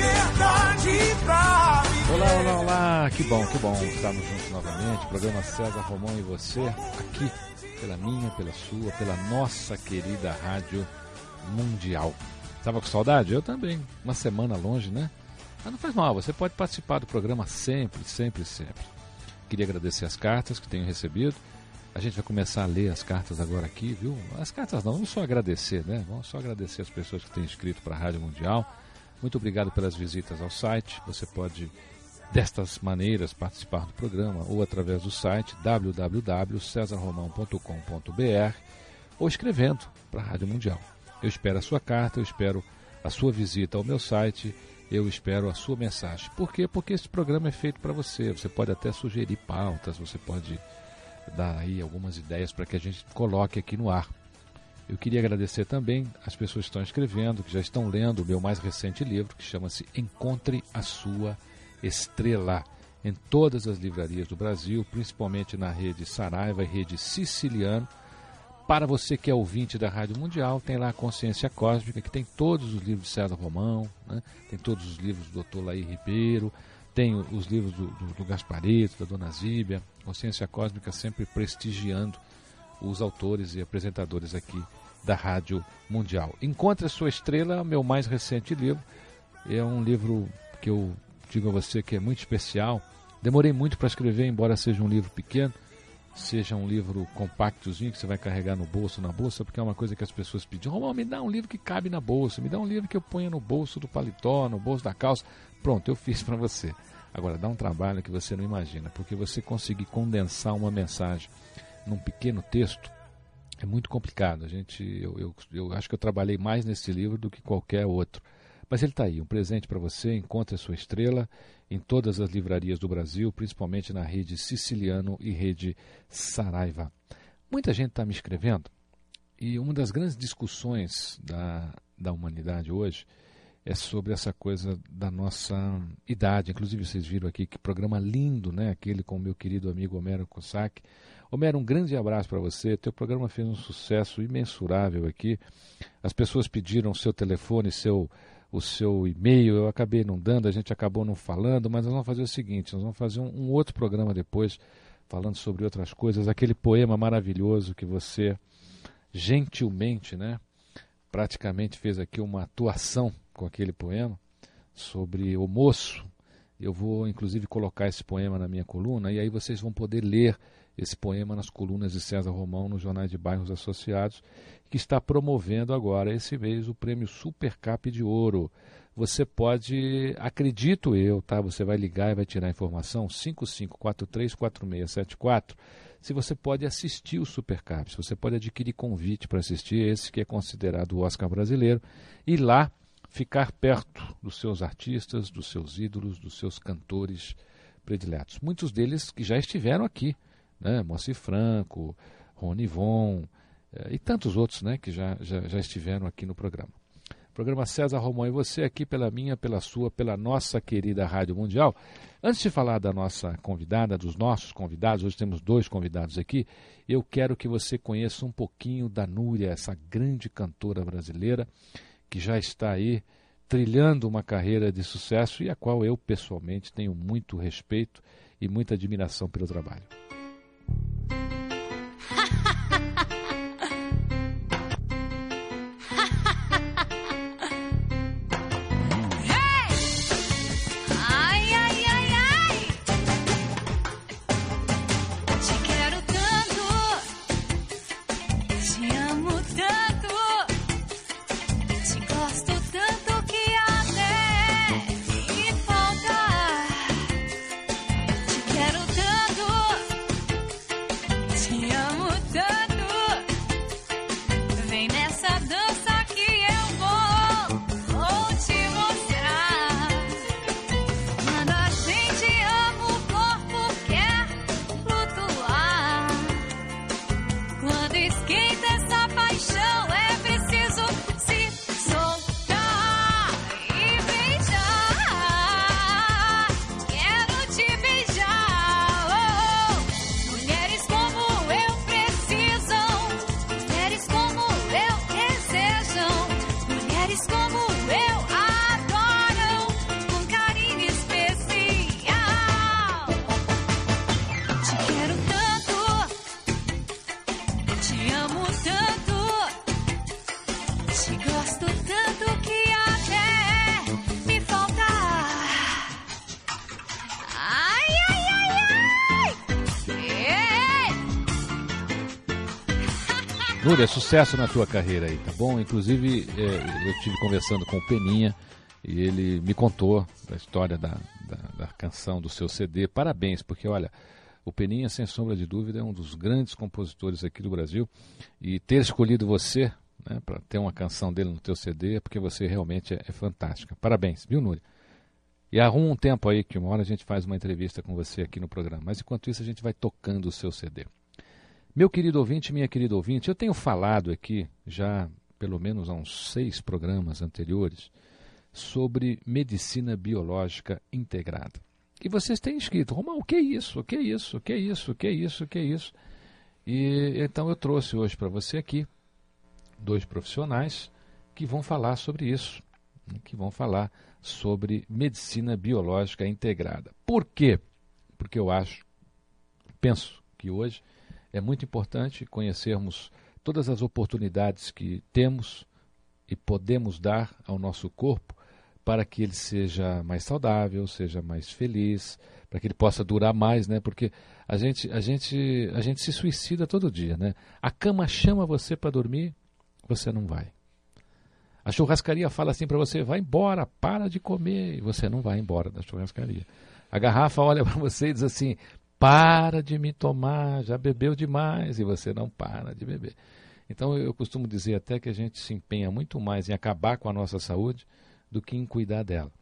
liberdade pra viver. Olá, olá, olá, que bom, que bom estarmos juntos novamente. Programa César Romão e você, aqui pela minha, pela sua, pela nossa querida Rádio Mundial. Tava com saudade? Eu também. Uma semana longe, né? Mas não faz mal, você pode participar do programa sempre, sempre, sempre. Queria agradecer as cartas que tenho recebido. A gente vai começar a ler as cartas agora aqui, viu? As cartas não, vamos só agradecer, né? Vamos só agradecer as pessoas que têm escrito para a Rádio Mundial. Muito obrigado pelas visitas ao site. Você pode, destas maneiras, participar do programa ou através do site www.cesarromão.com.br ou escrevendo para a Rádio Mundial. Eu espero a sua carta, eu espero a sua visita ao meu site, eu espero a sua mensagem. Por quê? Porque esse programa é feito para você. Você pode até sugerir pautas, você pode dar aí algumas ideias para que a gente coloque aqui no ar. Eu queria agradecer também as pessoas que estão escrevendo, que já estão lendo o meu mais recente livro, que chama-se Encontre a Sua Estrela, em todas as livrarias do Brasil, principalmente na rede Saraiva e rede Siciliano. Para você que é ouvinte da Rádio Mundial, tem lá a Consciência Cósmica, que tem todos os livros de César Romão, né? tem todos os livros do Dr. Laí Ribeiro, tem os livros do, do, do Gaspareto, da Dona Zíbia. Consciência Cósmica sempre prestigiando os autores e apresentadores aqui da Rádio Mundial. Encontre a Sua Estrela, meu mais recente livro. É um livro que eu digo a você que é muito especial. Demorei muito para escrever, embora seja um livro pequeno, seja um livro compactozinho que você vai carregar no bolso, na bolsa, porque é uma coisa que as pessoas pediam. Romão, me dá um livro que cabe na bolsa, me dá um livro que eu ponha no bolso do paletó, no bolso da calça. Pronto, eu fiz para você. Agora, dá um trabalho que você não imagina, porque você conseguir condensar uma mensagem num pequeno texto é muito complicado. A gente, eu, eu, eu acho que eu trabalhei mais nesse livro do que qualquer outro. Mas ele está aí, um presente para você. Encontre a sua estrela em todas as livrarias do Brasil, principalmente na rede Siciliano e rede Saraiva. Muita gente está me escrevendo e uma das grandes discussões da, da humanidade hoje é sobre essa coisa da nossa idade. Inclusive, vocês viram aqui que programa lindo, né? Aquele com o meu querido amigo Homero Cossack. Homero, um grande abraço para você. Teu programa fez um sucesso imensurável aqui. As pessoas pediram o seu telefone, seu, o seu e-mail. Eu acabei não dando, a gente acabou não falando, mas nós vamos fazer o seguinte: nós vamos fazer um, um outro programa depois, falando sobre outras coisas. Aquele poema maravilhoso que você gentilmente, né? Praticamente fez aqui uma atuação com aquele poema sobre o moço. Eu vou, inclusive, colocar esse poema na minha coluna e aí vocês vão poder ler esse poema nas colunas de César Romão nos jornais de bairros associados, que está promovendo agora esse mês o prêmio Supercap de Ouro. Você pode, acredito eu, tá? Você vai ligar e vai tirar a informação 55434674. Se você pode assistir o Supercap, se você pode adquirir convite para assistir esse que é considerado o Oscar brasileiro e lá ficar perto dos seus artistas, dos seus ídolos, dos seus cantores prediletos. Muitos deles que já estiveram aqui, né? Moacir Franco, Rony Von eh, e tantos outros né? que já, já, já estiveram aqui no programa. Programa César Romão e você aqui pela minha, pela sua, pela nossa querida Rádio Mundial. Antes de falar da nossa convidada, dos nossos convidados, hoje temos dois convidados aqui, eu quero que você conheça um pouquinho da Núria, essa grande cantora brasileira que já está aí trilhando uma carreira de sucesso e a qual eu pessoalmente tenho muito respeito e muita admiração pelo trabalho. Núria, sucesso na tua carreira aí, tá bom? Inclusive, é, eu estive conversando com o Peninha e ele me contou a história da, da, da, canção do seu CD. Parabéns, porque olha, o Peninha, sem sombra de dúvida, é um dos grandes compositores aqui do Brasil e ter escolhido você né, para ter uma canção dele no teu CD é porque você realmente é, é fantástica. Parabéns, viu, Núria? E arruma um tempo aí que uma hora a gente faz uma entrevista com você aqui no programa. Mas enquanto isso a gente vai tocando o seu CD. Meu querido ouvinte, minha querida ouvinte, eu tenho falado aqui já pelo menos há uns seis programas anteriores sobre medicina biológica integrada. E vocês têm escrito, Romão, o que é isso? O que é isso? O que é isso? O que é isso? O que é isso? E então eu trouxe hoje para você aqui dois profissionais que vão falar sobre isso, né, que vão falar sobre medicina biológica integrada. Por quê? Porque eu acho, penso que hoje é muito importante conhecermos todas as oportunidades que temos e podemos dar ao nosso corpo para que ele seja mais saudável, seja mais feliz, para que ele possa durar mais, né? Porque a gente, a gente, a gente se suicida todo dia, né? A cama chama você para dormir, você não vai. A churrascaria fala assim para você: vai embora, para de comer, e você não vai embora da churrascaria. A garrafa olha para você e diz assim: para de me tomar, já bebeu demais e você não para de beber. Então eu costumo dizer até que a gente se empenha muito mais em acabar com a nossa saúde do que em cuidar dela.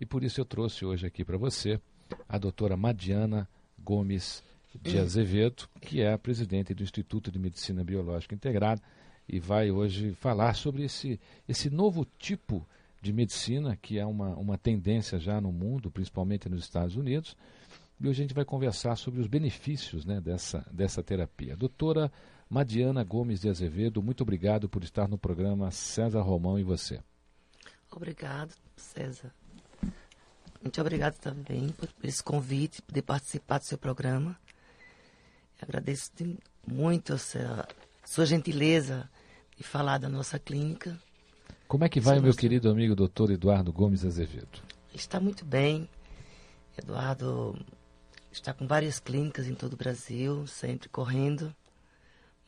E por isso eu trouxe hoje aqui para você a doutora Madiana Gomes de Azevedo, que é a presidente do Instituto de Medicina Biológica Integrada e vai hoje falar sobre esse, esse novo tipo de medicina que é uma, uma tendência já no mundo, principalmente nos Estados Unidos, e hoje a gente vai conversar sobre os benefícios né, dessa, dessa terapia. Doutora Madiana Gomes de Azevedo, muito obrigado por estar no programa César Romão e você. Obrigado, César. Muito obrigado também por esse convite, poder participar do seu programa. agradeço muito a sua, sua gentileza de falar da nossa clínica. Como é que vai, Sim, meu querido amigo doutor Eduardo Gomes Azevedo? Está muito bem. Eduardo está com várias clínicas em todo o Brasil, sempre correndo.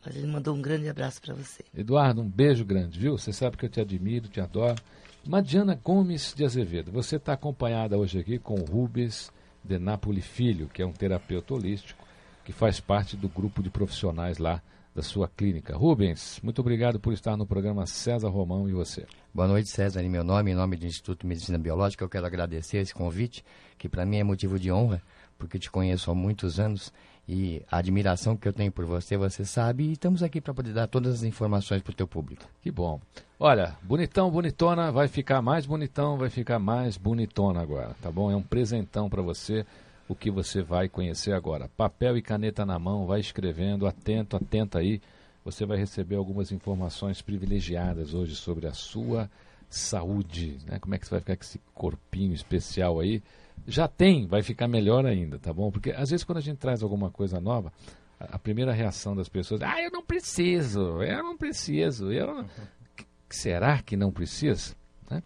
Mas ele mandou um grande abraço para você. Eduardo, um beijo grande, viu? Você sabe que eu te admiro, te adoro. Madiana Gomes de Azevedo, você está acompanhada hoje aqui com o Rubens de Napoli Filho, que é um terapeuta holístico que faz parte do grupo de profissionais lá da sua clínica. Rubens, muito obrigado por estar no programa César Romão e você. Boa noite, César. Em meu nome, em nome do Instituto de Medicina Biológica, eu quero agradecer esse convite, que para mim é motivo de honra porque te conheço há muitos anos e a admiração que eu tenho por você, você sabe, e estamos aqui para poder dar todas as informações para o teu público. Que bom. Olha, bonitão, bonitona, vai ficar mais bonitão, vai ficar mais bonitona agora, tá bom? É um presentão para você o que você vai conhecer agora. Papel e caneta na mão, vai escrevendo, atento, atenta aí. Você vai receber algumas informações privilegiadas hoje sobre a sua saúde, né? Como é que você vai ficar com esse corpinho especial aí? Já tem, vai ficar melhor ainda, tá bom? Porque às vezes quando a gente traz alguma coisa nova, a, a primeira reação das pessoas é, ah, eu não preciso, eu não preciso, eu não... Será que não precisa? Né?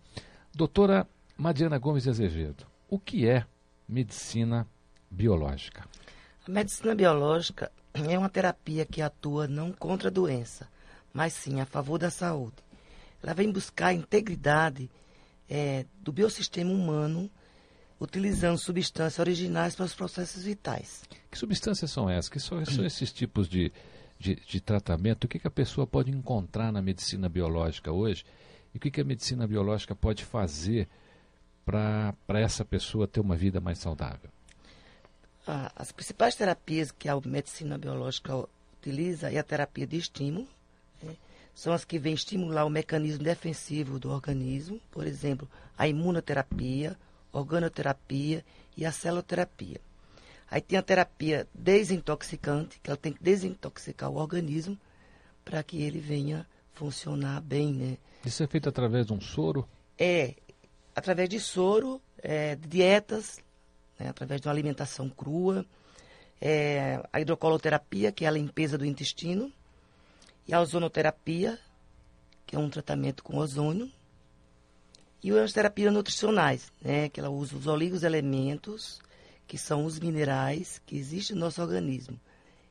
Doutora Madiana Gomes de Azevedo, o que é medicina biológica? A medicina biológica é uma terapia que atua não contra a doença, mas sim a favor da saúde. Ela vem buscar a integridade é, do biossistema humano utilizando substâncias originais para os processos vitais. Que substâncias são essas? Que são, são esses tipos de, de, de, tratamento? O que, que a pessoa pode encontrar na medicina biológica hoje? E o que, que a medicina biológica pode fazer para essa pessoa ter uma vida mais saudável? Ah, as principais terapias que a medicina biológica utiliza é a terapia de estímulo. Né? São as que vêm estimular o mecanismo defensivo do organismo, por exemplo, a imunoterapia, organoterapia e a celoterapia. Aí tem a terapia desintoxicante, que ela tem que desintoxicar o organismo para que ele venha funcionar bem, né? Isso é feito através de um soro? É, através de soro, é, dietas, né, através de uma alimentação crua, é, a hidrocoloterapia, que é a limpeza do intestino, e a ozonoterapia, que é um tratamento com ozônio, e as terapias nutricionais, né, que ela usa os oligoelementos, que são os minerais que existem no nosso organismo,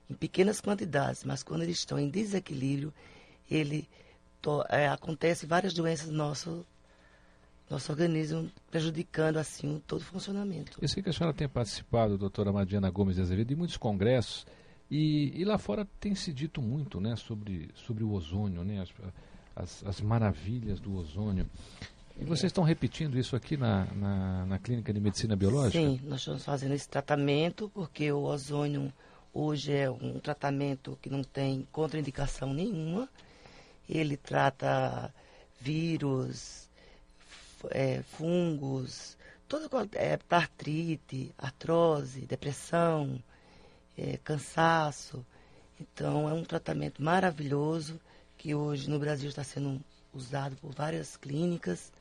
em pequenas quantidades, mas quando eles estão em desequilíbrio, ele é, acontece várias doenças no nosso nosso organismo, prejudicando assim todo o funcionamento. Eu sei que a senhora tem participado, doutora Madiana Gomes de Azevedo, de muitos congressos e, e, lá fora tem se dito muito né, sobre, sobre o ozônio, né, as, as, as maravilhas do ozônio. E vocês estão repetindo isso aqui na, na, na, Clínica de Medicina Biológica? Sim, nós estamos fazendo esse tratamento porque o ozônio hoje é um tratamento que não tem contraindicação nenhuma. Ele trata vírus, é, fungos, toda é, artrite, artrose, depressão, é, cansaço. Então é um tratamento maravilhoso que hoje no Brasil está sendo usado por várias clínicas.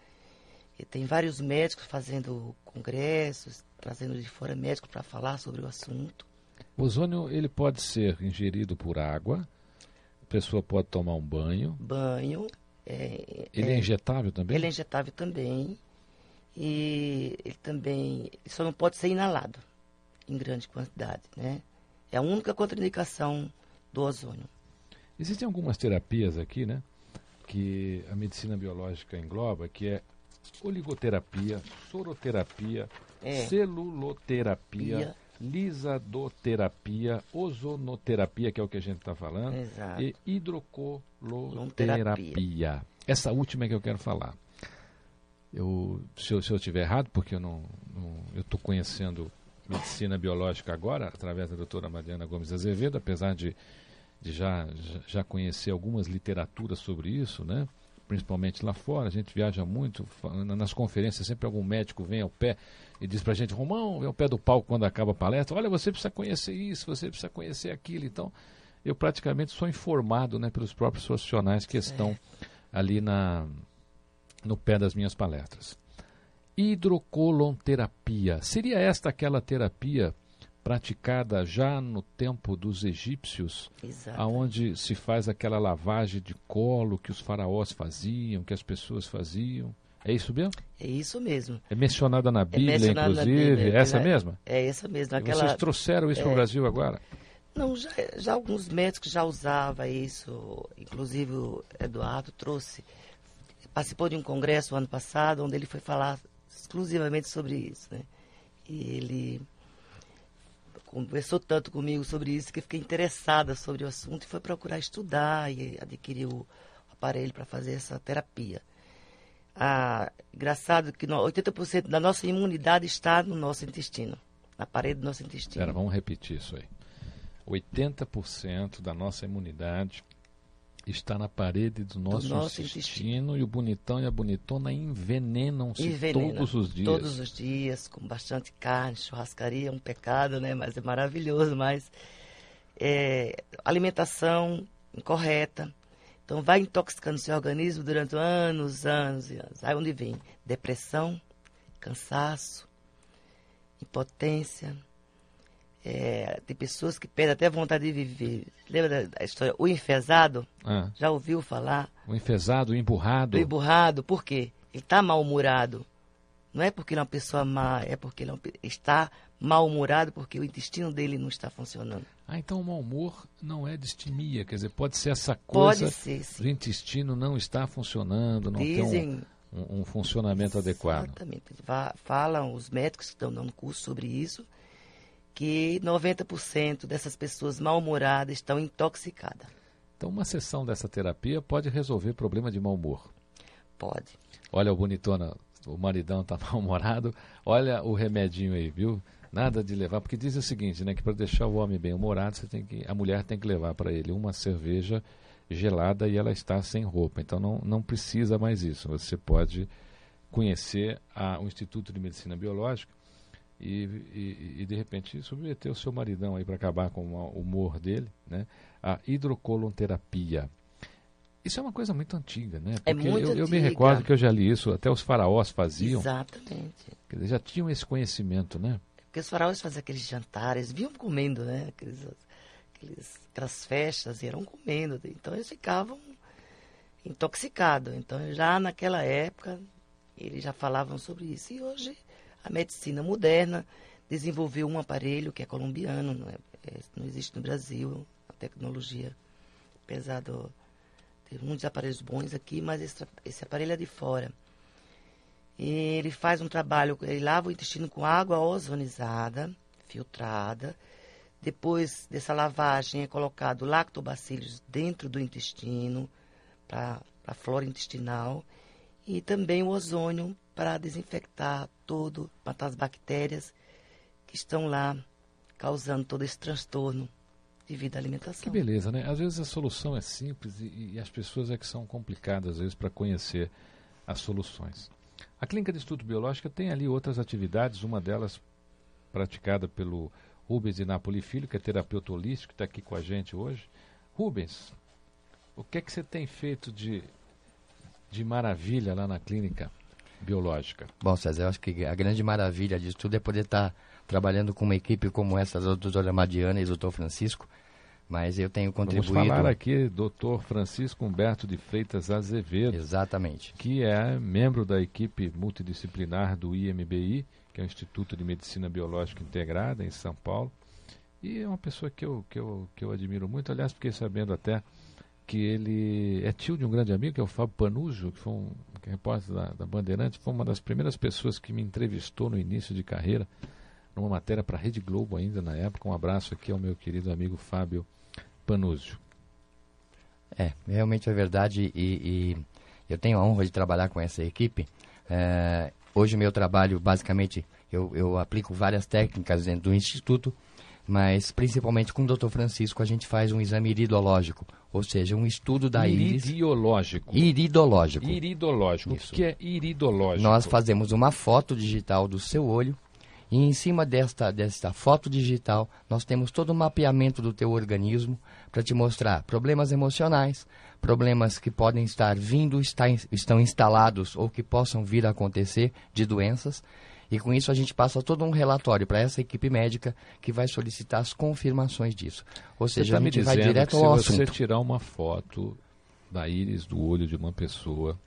Tem vários médicos fazendo congressos, trazendo de fora médicos para falar sobre o assunto. O ozônio ele pode ser ingerido por água, a pessoa pode tomar um banho. Banho. É, ele é, é injetável também? Ele é injetável também. E ele também só não pode ser inalado em grande quantidade, né? É a única contraindicação do ozônio. Existem algumas terapias aqui, né? Que a medicina biológica engloba, que é oligoterapia, soroterapia, é. celuloterapia, Pia. lisadoterapia, ozonoterapia, que é o que a gente está falando, Exato. e hidrocoloterapia. Essa última é que eu quero falar. Eu, se, eu, se eu estiver errado, porque eu não, não eu estou conhecendo medicina biológica agora, através da doutora Mariana Gomes Azevedo, apesar de, de já, já conhecer algumas literaturas sobre isso, né? Principalmente lá fora, a gente viaja muito, nas conferências sempre algum médico vem ao pé e diz pra gente, Romão, vem ao pé do palco quando acaba a palestra, olha, você precisa conhecer isso, você precisa conhecer aquilo, então eu praticamente sou informado né, pelos próprios profissionais que estão ali na, no pé das minhas palestras. Hidrocolonterapia. Seria esta aquela terapia praticada já no tempo dos egípcios, aonde se faz aquela lavagem de colo que os faraós faziam, que as pessoas faziam? É isso mesmo? É isso mesmo. É mencionada na Bíblia, é mencionada inclusive. Na Bíblia, essa é, mesma? É essa mesma. Aquela, vocês trouxeram isso é, para o Brasil agora? Não, já, já alguns médicos já usavam isso. Inclusive o Eduardo trouxe. Participou de um congresso ano passado, onde ele foi falar exclusivamente sobre isso, né? E ele conversou tanto comigo sobre isso que fiquei interessada sobre o assunto e foi procurar estudar e adquirir o aparelho para fazer essa terapia. Ah, engraçado que 80% da nossa imunidade está no nosso intestino, na parede do nosso intestino. Vamos repetir isso aí. 80% da nossa imunidade está na parede do nosso, do nosso intestino, intestino, e o bonitão e a bonitona envenenam-se Envenena, todos os dias. Todos os dias, com bastante carne, churrascaria, é um pecado, né? Mas é maravilhoso, mas é, alimentação incorreta. Então vai intoxicando seu organismo durante anos, anos e anos. Aí onde vem depressão, cansaço, impotência, é, tem pessoas que perdem até vontade de viver. Lembra da, história? O enfesado? Ah. Já ouviu falar? O enfesado, o emburrado. O emburrado, por quê? Ele está mal-humorado. Não é porque ele é uma pessoa má, é porque ele é um, está mal-humorado porque o intestino dele não está funcionando. Ah, então o mau humor não é distimia, quer dizer, pode ser essa coisa pode ser, sim. do intestino não está funcionando, não Dizem, tem um, um, um funcionamento exatamente. adequado. Exatamente. Falam os médicos que estão dando curso sobre isso, que 90% dessas pessoas mal-humoradas estão intoxicadas. Então, uma sessão dessa terapia pode resolver problema de mau humor? Pode. Olha o bonitona, o maridão está mal-humorado, olha o remedinho aí, viu? Nada de levar, porque diz o seguinte, né, que para deixar o homem bem-humorado, você tem que, a mulher tem que levar para ele uma cerveja gelada e ela está sem roupa. Então não, não precisa mais isso. Você pode conhecer a, o Instituto de Medicina Biológica e, e, e, de repente submeter o seu maridão aí para acabar com o humor dele, né? A hidrocolonterapia. Isso é uma coisa muito antiga, né? É Porque é muito eu, eu me recordo que eu já li isso, até os faraós faziam. Exatamente. Quer dizer, já tinham esse conhecimento, né? Porque os faraós faziam aqueles jantares, vinham comendo, né? Aqueles, aqueles, aquelas festas, iam comendo. Então eles ficavam intoxicados. Então já naquela época eles já falavam sobre isso. E hoje a medicina moderna desenvolveu um aparelho que é colombiano, não, é, é, não existe no Brasil, a tecnologia, apesar do Tem muitos aparelhos bons aqui, mas esse, esse aparelho é de fora. E ele faz um trabalho, ele lava o intestino com água ozonizada, filtrada. Depois dessa lavagem é colocado lactobacilos dentro do intestino, para a flora intestinal. E também o ozônio para desinfectar todo, matar as bactérias que estão lá causando todo esse transtorno devido à alimentação. Que beleza, né? Às vezes a solução é simples e, e as pessoas é que são complicadas, às vezes, para conhecer as soluções. A Clínica de Estudo Biológico tem ali outras atividades, uma delas praticada pelo Rubens de Napoli Filho, que é terapeuta holístico, que está aqui com a gente hoje. Rubens, o que é que você tem feito de, de maravilha lá na clínica biológica? Bom, César, eu acho que a grande maravilha disso tudo é poder estar tá trabalhando com uma equipe como essa da doutora Madiana e do doutor Francisco, mas eu tenho contribuído... Vamos falar aqui, doutor Francisco Humberto de Freitas Azevedo. Exatamente. Que é membro da equipe multidisciplinar do IMBI, que é o Instituto de Medicina Biológica Integrada, em São Paulo. E é uma pessoa que eu, que eu, que eu admiro muito. Aliás, fiquei sabendo até que ele é tio de um grande amigo, que é o Fábio Panujo, que foi um que é repórter da, da Bandeirantes, foi uma das primeiras pessoas que me entrevistou no início de carreira, numa matéria para a Rede Globo ainda na época. Um abraço aqui ao meu querido amigo Fábio Panúzio. É, realmente é verdade e, e, eu tenho a honra de trabalhar com essa equipe. É, hoje o meu trabalho, basicamente, eu, eu aplico várias técnicas dentro do Instituto, mas principalmente com o Dr. Francisco a gente faz um exame iridológico, ou seja, um estudo da íris. Iridológico. Iridológico. Iridológico. Isso. O que é iridológico? Nós fazemos uma foto digital do seu olho e em cima desta, desta foto digital, nós temos todo o mapeamento do teu organismo para te mostrar problemas emocionais, problemas que podem estar vindo, está, estão instalados ou que possam vir a acontecer de doenças. E com isso a gente passa todo um relatório para essa equipe médica que vai solicitar as confirmações disso. Ou seja, tá a gente vai direto ao assunto. Se você tirar uma foto da íris do olho de uma pessoa,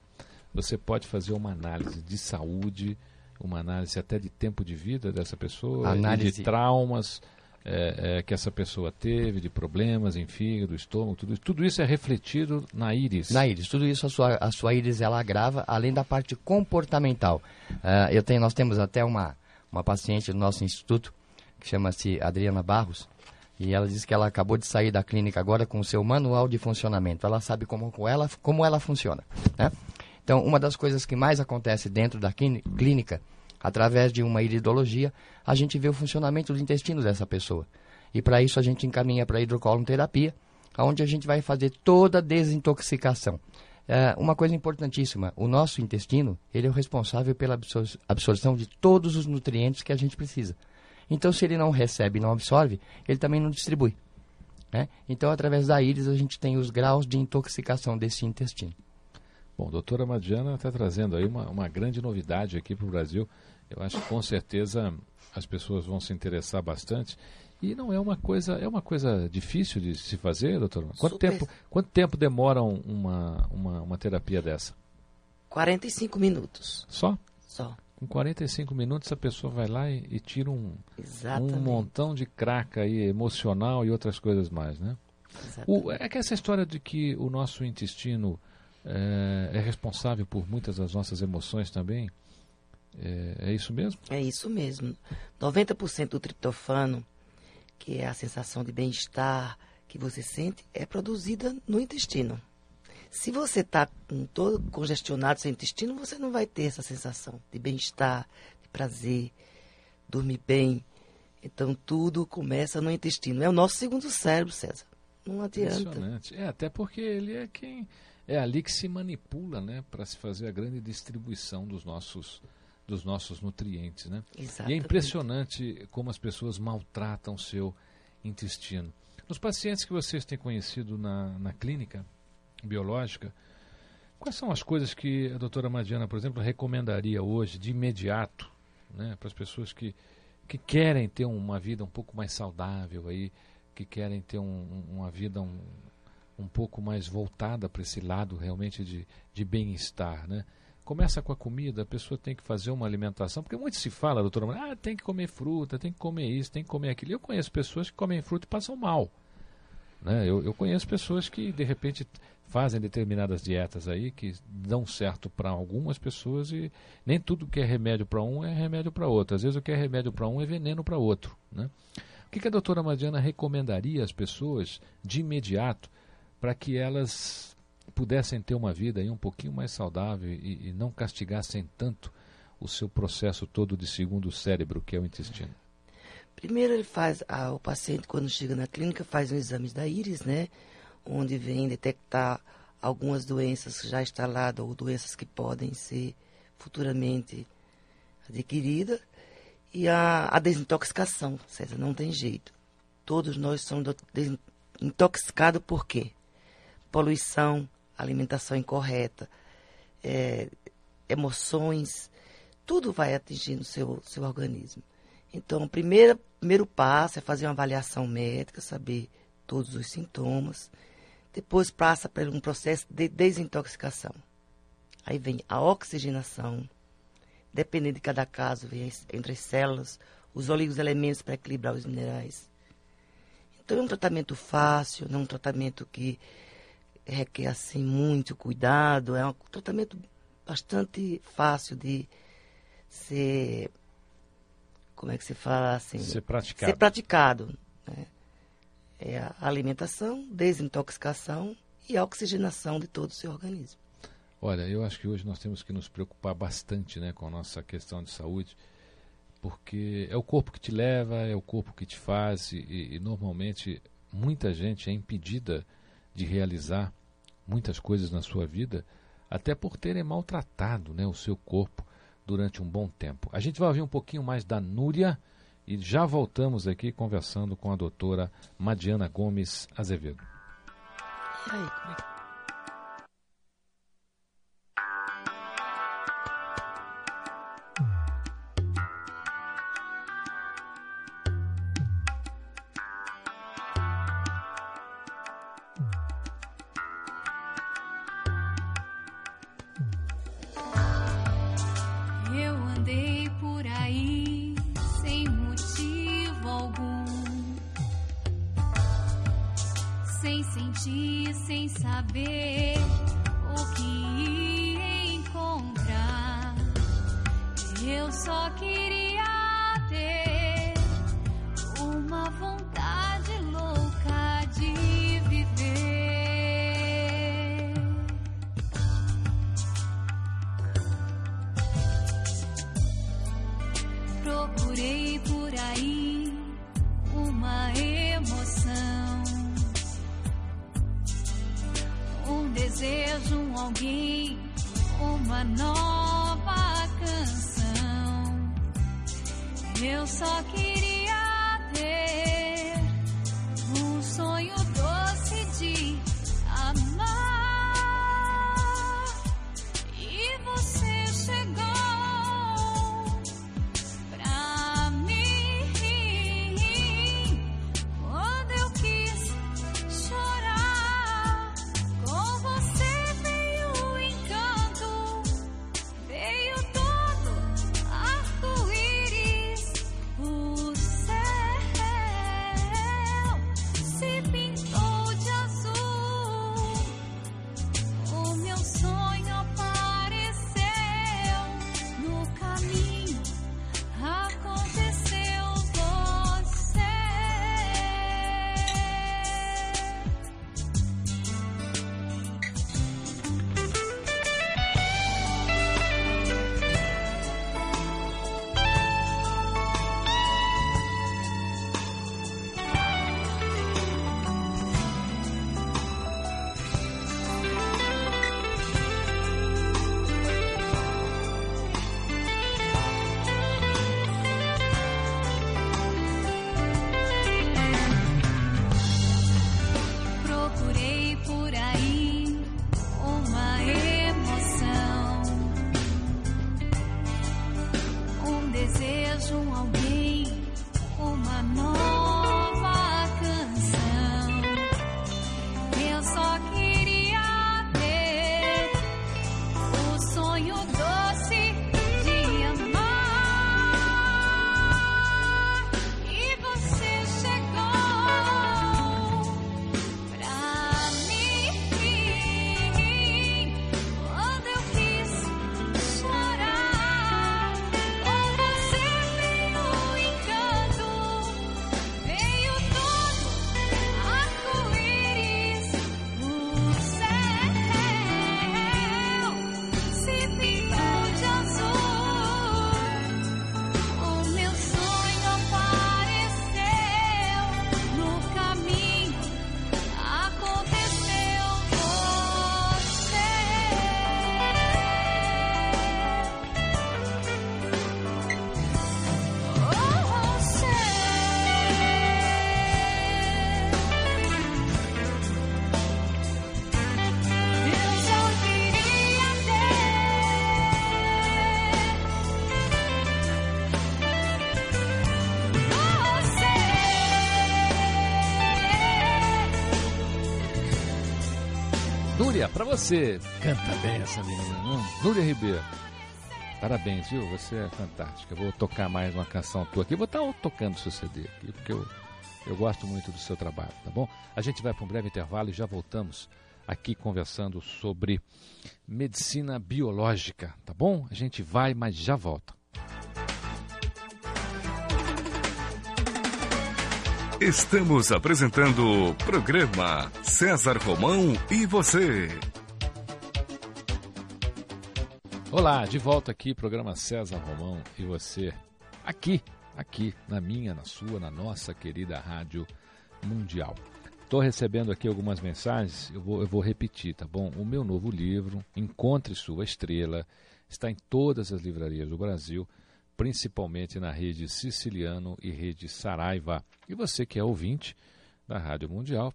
você pode fazer uma análise de saúde uma análise até de tempo de vida dessa pessoa, análise... de traumas é, é, que essa pessoa teve, de problemas em fígado, estômago, tudo isso. Tudo isso é refletido na íris. Na íris. Tudo isso a sua, a sua íris ela agrava, além da parte comportamental. Uh, eu tenho, nós temos até uma, uma paciente do nosso instituto, que chama-se Adriana Barros, e ela diz que ela acabou de sair da clínica agora com o seu manual de funcionamento. Ela sabe como, ela, como ela funciona. Né? Então, uma das coisas que mais acontece dentro da clínica, através de uma iridologia, a gente vê o funcionamento do intestino dessa pessoa. E para isso a gente encaminha para a hidrocolonterapia, onde a gente vai fazer toda a desintoxicação. É uma coisa importantíssima, o nosso intestino, ele é o responsável pela absor absorção de todos os nutrientes que a gente precisa. Então, se ele não recebe e não absorve, ele também não distribui. Né? Então, através da íris, a gente tem os graus de intoxicação desse intestino. Bom, doutora Madiana está trazendo aí uma, uma grande novidade aqui para o Brasil. Eu acho que com certeza as pessoas vão se interessar bastante. E não é uma coisa, é uma coisa difícil de se fazer, doutora? Quanto tempo, quanto tempo demora uma, uma, uma terapia dessa? 45 minutos. Só? Só. Com 45 minutos a pessoa vai lá e, e tira um, um montão de craca aí emocional e outras coisas mais, né? O, é que essa história de que o nosso intestino é, é responsável por muitas das nossas emoções também. É, é, isso mesmo? É isso mesmo. 90% do triptofano, que é a sensação de bem-estar que você sente, é produzida no intestino. Se você está todo congestionado seu intestino, você não vai ter essa sensação de bem-estar, de prazer, dormir bem. Então tudo começa no intestino. É o nosso segundo cérebro, César. Não adianta. É, até porque ele é quem é ali que se manipula, né, para se fazer a grande distribuição dos nossos dos nossos nutrientes, né? Exatamente. E é impressionante como as pessoas maltratam o seu intestino. Nos pacientes que vocês têm conhecido na, na clínica biológica, quais são as coisas que a doutora Madiana, por exemplo, recomendaria hoje de imediato, né, para as pessoas que, que querem ter uma vida um pouco mais saudável aí, que querem ter um, uma vida um, um pouco mais voltada para esse lado realmente de, de bem-estar, né? Começa com a comida, a pessoa tem que fazer uma alimentação, porque muito se fala, doutora, ah, tem que comer fruta, tem que comer isso, tem que comer aquilo. Eu conheço pessoas que comem fruta e passam mal. Né? Eu, eu conheço pessoas que, de repente, fazem determinadas dietas aí que dão certo para algumas pessoas e nem tudo que é remédio para um é remédio para outro. Às vezes o que é remédio para um é veneno para outro. Né? O que, que a doutora Madiana recomendaria às pessoas de imediato para que elas pudessem ter uma vida aí um pouquinho mais saudável e, e não castigassem tanto o seu processo todo de segundo cérebro, que é o intestino? Primeiro ele faz, o paciente quando chega na clínica faz um exame da íris, né? Onde vem detectar algumas doenças já instaladas ou doenças que podem ser futuramente adquiridas. E a, a desintoxicação, César, não tem jeito. Todos nós somos intoxicados por quê? Poluição, alimentação incorreta, é, emoções, tudo vai atingindo o seu, seu organismo. Então, o primeiro, primeiro passo é fazer uma avaliação médica, saber todos os sintomas. Depois passa por um processo de desintoxicação. Aí vem a oxigenação. Dependendo de cada caso, vem entre as células, os elementos para equilibrar os minerais. Então é um tratamento fácil, não é um tratamento que requer assim muito cuidado, é um tratamento bastante fácil de ser como é que se fala assim? Ser praticado. Ser praticado. Né? É a alimentação, desintoxicação e a oxigenação de todo o seu organismo. Olha, eu acho que hoje nós temos que nos preocupar bastante né, com a nossa questão de saúde, porque é o corpo que te leva, é o corpo que te faz, e, e normalmente muita gente é impedida de realizar muitas coisas na sua vida, até por terem maltratado né, o seu corpo durante um bom tempo. A gente vai ouvir um pouquinho mais da Núria e já voltamos aqui conversando com a doutora Madiana Gomes Azevedo. E aí, como é que sem sentir, sem saber o que encontrar. Eu só queria. Núria, você. Canta bem essa menina, não? Núria Ribeiro. Parabéns, viu? Você é fantástica. Vou tocar mais uma canção tua aqui. vou estar tocando seu CD aqui, porque eu, eu gosto muito do seu trabalho, tá bom? A gente vai para um breve intervalo e já voltamos aqui conversando sobre medicina biológica, tá bom? A gente vai, mas já volta. Estamos apresentando o programa César Romão e você. Olá, de volta aqui, programa César Romão e você. Aqui, aqui, na minha, na sua, na nossa querida Rádio Mundial. Estou recebendo aqui algumas mensagens, eu vou, eu vou repetir, tá bom? O meu novo livro, Encontre Sua Estrela, está em todas as livrarias do Brasil, principalmente na rede Siciliano e rede Saraiva. E você que é ouvinte da Rádio Mundial,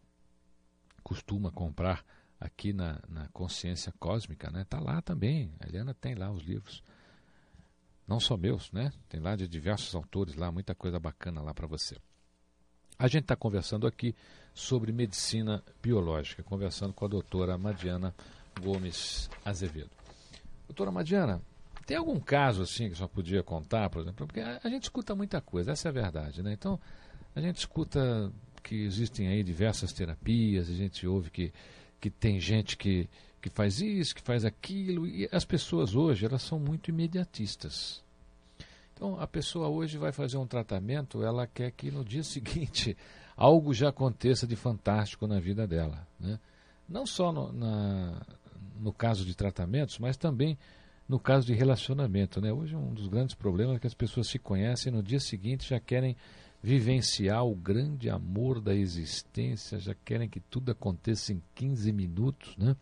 costuma comprar aqui na, na Consciência Cósmica, né? Tá lá também. A Eliana tem lá os livros. Não só meus, né? Tem lá de diversos autores lá, muita coisa bacana lá para você. A gente está conversando aqui sobre medicina biológica, conversando com a doutora Madiana Gomes Azevedo. Doutora Madiana, tem algum caso assim que só podia contar, por exemplo? Porque a, gente escuta muita coisa, essa é a verdade, né? Então, a gente escuta que existem aí diversas terapias, a gente ouve que que tem gente que, que faz isso, que faz aquilo, e as pessoas hoje elas são muito imediatistas. Então a pessoa hoje vai fazer um tratamento, ela quer que no dia seguinte algo já aconteça de fantástico na vida dela. Né? Não só no, na, no caso de tratamentos, mas também no caso de relacionamento. Né? Hoje um dos grandes problemas é que as pessoas se conhecem e no dia seguinte já querem vivenciar o grande amor da existência, já querem que tudo aconteça em 15 minutos, né?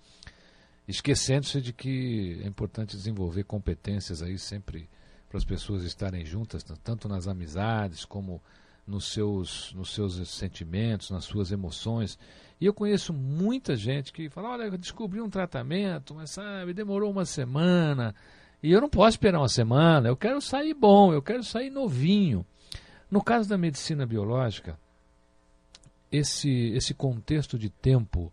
Esquecendo-se de que é importante desenvolver competências aí sempre para as pessoas estarem juntas, tanto nas amizades como nos seus, nos seus sentimentos, nas suas emoções. E eu conheço muita gente que fala: olha, eu descobri um tratamento, mas sabe, demorou uma semana. E eu não posso esperar uma semana, eu quero sair bom, eu quero sair novinho. No caso da medicina biológica, esse, esse contexto de tempo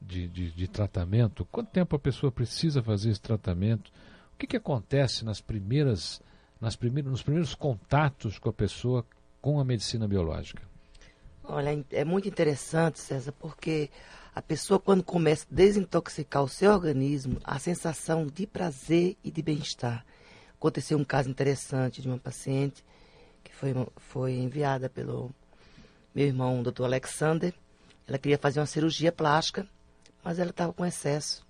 de, de, de, tratamento, quanto tempo a pessoa precisa fazer esse tratamento, o que, que acontece nas primeiras, nas primeiros, nos primeiros contatos com a pessoa com a medicina biológica? Olha, é muito interessante, César, porque a pessoa, quando começa a desintoxicar o seu organismo, a sensação de prazer e de bem-estar. Aconteceu um caso interessante de uma paciente foi, foi enviada pelo meu irmão, o doutor Alexander. Ela queria fazer uma cirurgia plástica, mas ela estava com excesso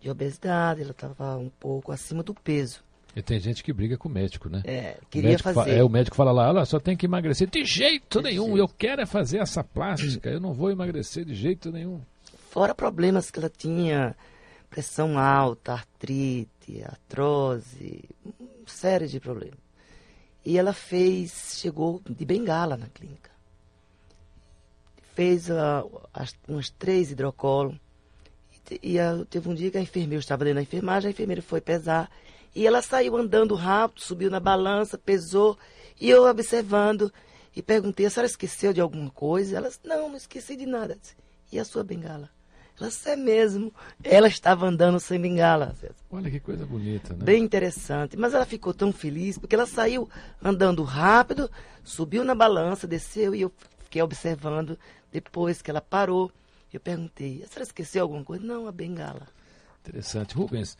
de obesidade, ela estava um pouco acima do peso. E tem gente que briga com o médico, né? É, queria o fazer. É, o médico fala lá, olha, só tem que emagrecer. De jeito de nenhum, jeito. eu quero é fazer essa plástica, eu não vou emagrecer de jeito nenhum. Fora problemas que ela tinha, pressão alta, artrite, artrose, uma série de problemas. E ela fez, chegou de bengala na clínica. Fez uh, as, umas três hidrocolo. E, e uh, teve um dia que a enfermeira estava dentro da enfermagem, a enfermeira foi pesar. E ela saiu andando rápido, subiu na balança, pesou. E eu observando e perguntei, a senhora esqueceu de alguma coisa? Ela disse, não, não esqueci de nada. Disse, e a sua bengala? Ela é mesmo. Ela estava andando sem bengala. Olha que coisa bonita, né? Bem interessante. Mas ela ficou tão feliz porque ela saiu andando rápido, subiu na balança, desceu e eu fiquei observando. Depois que ela parou, eu perguntei: a senhora esqueceu alguma coisa? Não, a bengala. Interessante. Rubens,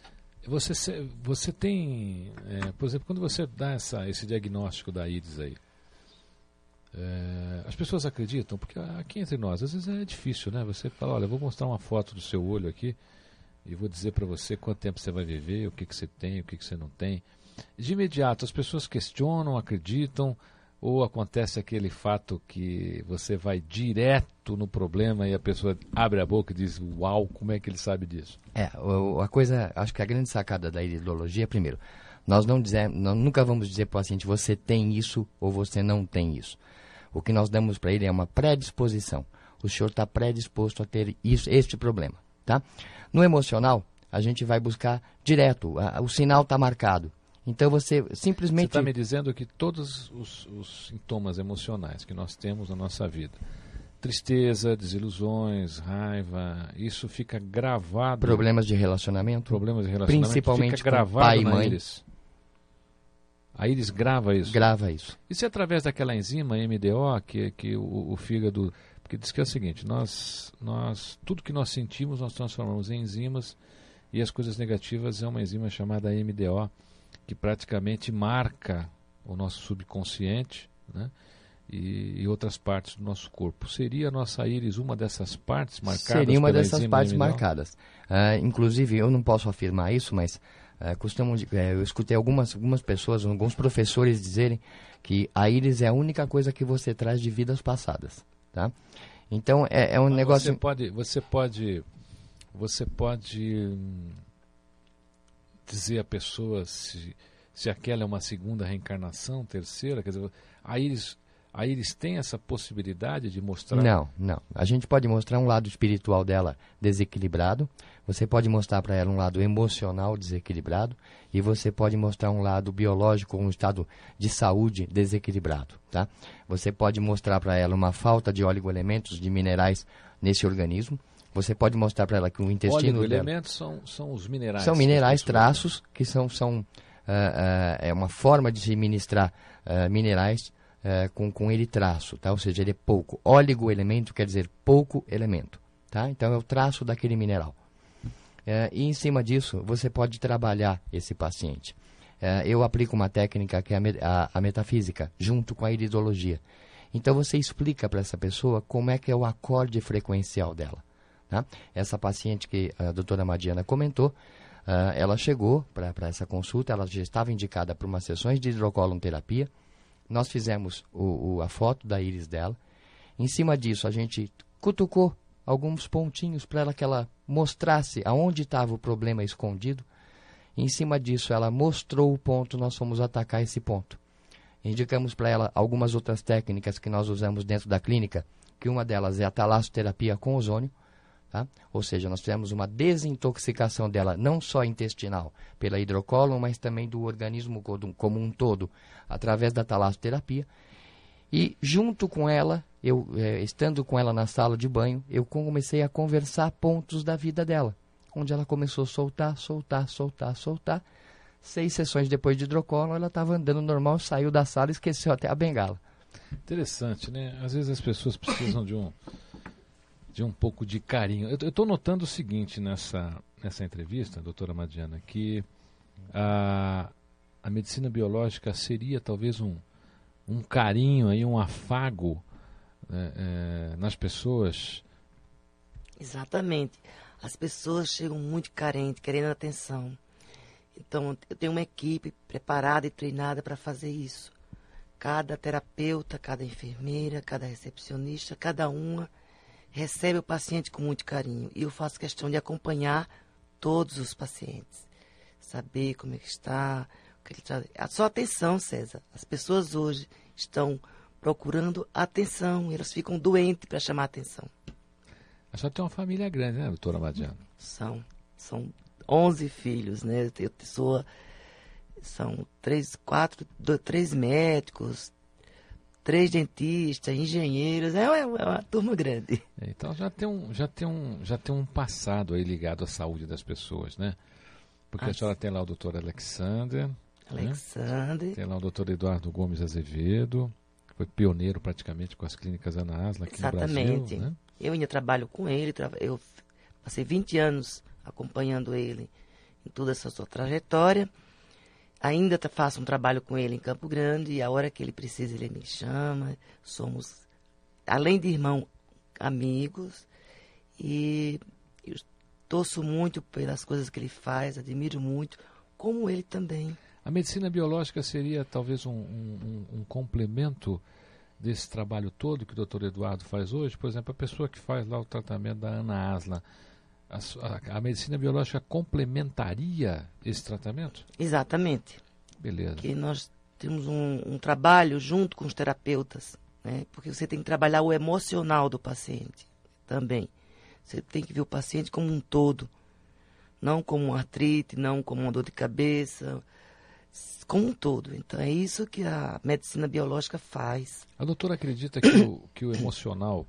você, você tem, é, por exemplo, quando você dá essa, esse diagnóstico da AIDS aí, é, as pessoas acreditam, porque aqui entre nós, às vezes é difícil, né? Você fala, olha, vou mostrar uma foto do seu olho aqui e vou dizer para você quanto tempo você vai viver, o que, que você tem, o que, que você não tem. De imediato, as pessoas questionam, acreditam, ou acontece aquele fato que você vai direto no problema e a pessoa abre a boca e diz, uau, como é que ele sabe disso? É, a coisa, acho que a grande sacada da ideologia, primeiro, nós não dizemos, nós nunca vamos dizer para o paciente, você tem isso ou você não tem isso. O que nós damos para ele é uma predisposição. O senhor está predisposto a ter isso, este problema, tá? No emocional, a gente vai buscar direto, a, o sinal está marcado. Então você simplesmente. Você está me dizendo que todos os, os, sintomas emocionais que nós temos na nossa vida, tristeza, desilusões, raiva, isso fica gravado. Problemas de relacionamento. Problemas de relacionamento. Principalmente fica gravado pai e mãe. íris. A íris grava isso. Grava isso. Isso é através daquela enzima MDO que, que o, o fígado. Porque diz que é o seguinte: nós, nós, tudo que nós sentimos, nós transformamos em enzimas e as coisas negativas é uma enzima chamada MDO que praticamente marca o nosso subconsciente né? e, e outras partes do nosso corpo. Seria a nossa íris uma dessas partes marcadas? Seria uma dessas partes MDO? marcadas. Ah, inclusive, eu não posso afirmar isso, mas costumam, di- eh, eu escutei algumas, algumas pessoas, alguns professores dizerem que a íris é a única coisa que você traz de vidas passadas. Tá? Então, é, é um Mas negócio... Você pode, você pode, você pode hum, dizer à pessoa se, se aquela é uma segunda reencarnação, terceira, quer dizer, a Iris, a Iris tem essa possibilidade de mostrar. Não, não. A gente pode mostrar um lado espiritual dela desequilibrado, você pode mostrar para ela um lado emocional desequilibrado e você pode mostrar um lado biológico, um estado de saúde desequilibrado, tá? Você pode mostrar para ela uma falta de oligoelementos, de minerais nesse organismo. Você pode mostrar para ela que o intestino dela elementos são, são os minerais. são minerais, traços, que são, são ah, ah, é uma forma de se ministrar ah, minerais com, com ele traço, tá? ou seja, ele é pouco. Óligo-elemento quer dizer pouco elemento. Tá? Então é o traço daquele mineral. E em cima disso, você pode trabalhar esse paciente. Eu aplico uma técnica que é a- a metafísica, junto com a iridologia. Então você explica para essa pessoa como é que é o acorde frequencial dela. Tá? Essa paciente que a doutora Madiana comentou, ah, ela chegou para essa consulta, ela já estava indicada para umas sessões de hidrocolonterapia. Nós fizemos o, o- a foto da íris dela. Em cima disso, a gente cutucou alguns pontinhos para ela que ela mostrasse aonde estava o problema escondido. Em cima disso, ela mostrou o ponto, nós fomos atacar esse ponto. Indicamos para ela algumas outras técnicas que nós usamos dentro da clínica, que uma delas é a talassoterapia com ozônio, tá? ou seja, nós fizemos uma desintoxicação dela, não só intestinal, pela hidrocólon, mas também do organismo co- como um todo, através da talassoterapia. E junto com ela, eu eh, estando com ela na sala de banho, eu comecei a conversar pontos da vida dela, onde ela começou a soltar, soltar, soltar, soltar. Seis sessões depois de hidrocólon, ela estava andando normal, saiu da sala e esqueceu até a bengala. Interessante, né? Às vezes as pessoas precisam de um de um pouco de carinho. Eu estou notando o seguinte nessa nessa entrevista, doutora Madiana, que a, a medicina biológica seria talvez um um carinho aí, um afago né, eh, nas pessoas. Exatamente. As pessoas chegam muito carentes, querendo atenção. Então, eu tenho uma equipe preparada e treinada para fazer isso. Cada terapeuta, cada enfermeira, cada recepcionista, cada uma recebe o paciente com muito carinho. E eu faço questão de acompanhar todos os pacientes. Saber como é que está. o que ele está- Ah, Só atenção, César. As pessoas hoje estão procurando atenção. Elas ficam doentes para chamar atenção. A senhora tem uma família grande, né, doutora Madiana? São, são 11 filhos, né? Eu sou, são três, quatro, do- três médicos, três dentistas, engenheiros, é, uma- é uma turma grande. Então já tem um, já tem um, já tem um passado aí ligado à saúde das pessoas, né? Porque a Ah, senhora tem lá o doutor Alexander, Alexandre, tem lá o doutor Eduardo Gomes Azevedo, que foi pioneiro praticamente com as clínicas Ana Asla aqui exatamente. no Brasil, né? Eu ainda trabalho com ele, eu passei 20 anos acompanhando ele em toda essa sua trajetória. Ainda ta- faço um trabalho com ele em Campo Grande e a hora que ele precisa ele me chama. Somos, além de irmão, amigos e eu torço muito pelas coisas que ele faz, admiro muito, como ele também. A medicina biológica seria talvez um- um- um complemento desse trabalho todo que o doutor Eduardo faz hoje? Por exemplo, a pessoa que faz lá o tratamento da Ana Asla, a, a- a medicina biológica complementaria esse tratamento? Exatamente. Beleza. que nós temos um, um trabalho junto com os terapeutas, né? Porque você tem que trabalhar o emocional do paciente também. Você tem que ver o paciente como um todo, não como uma artrite, não como uma dor de cabeça, como um todo. Então é isso que a medicina biológica faz. A doutora acredita que o, que o emocional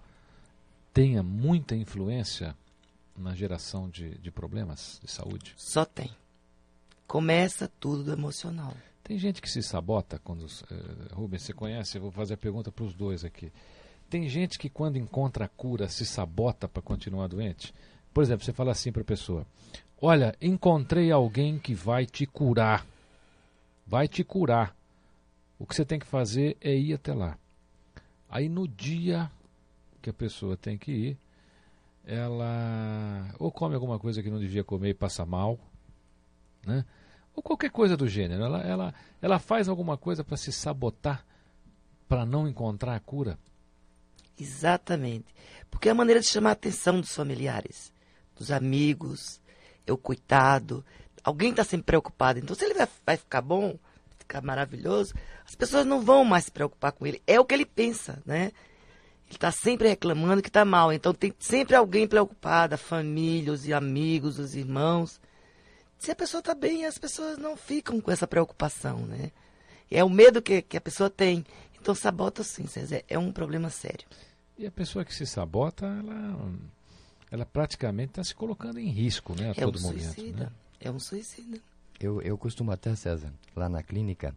tenha muita influência na geração de, de problemas de saúde? Só tem. Começa tudo do emocional. Tem gente que se sabota quando. Uh, Rubens, você conhece? Eu vou fazer a pergunta para os dois aqui. Tem gente que, quando encontra a cura, se sabota para continuar doente? Por exemplo, você fala assim para a pessoa: Olha, encontrei alguém que vai te curar. Vai te curar. O que você tem que fazer é ir até lá. Aí no dia que a pessoa tem que ir, ela ou come alguma coisa que não devia comer e passa mal, né? Ou qualquer coisa do gênero. Ela, ela, ela faz alguma coisa para se sabotar, para não encontrar a cura. Exatamente. Porque é a maneira de chamar a atenção dos familiares, dos amigos, é o coitado. Alguém está sempre preocupado. Então, se ele vai, vai ficar bom, ficar maravilhoso, as pessoas não vão mais se preocupar com ele. É o que ele pensa, né? Ele está sempre reclamando que está mal. Então tem sempre alguém preocupado, a família, os amigos, os irmãos. Se a pessoa está bem, as pessoas não ficam com essa preocupação, né? É o medo que, que a pessoa tem. Então sabota sim, César. É um problema sério. E a pessoa que se sabota, ela, ela praticamente está se colocando em risco, né? A é todo um momento. Suicida. Né? É um suicida. Eu, eu costumo até, César, lá na clínica,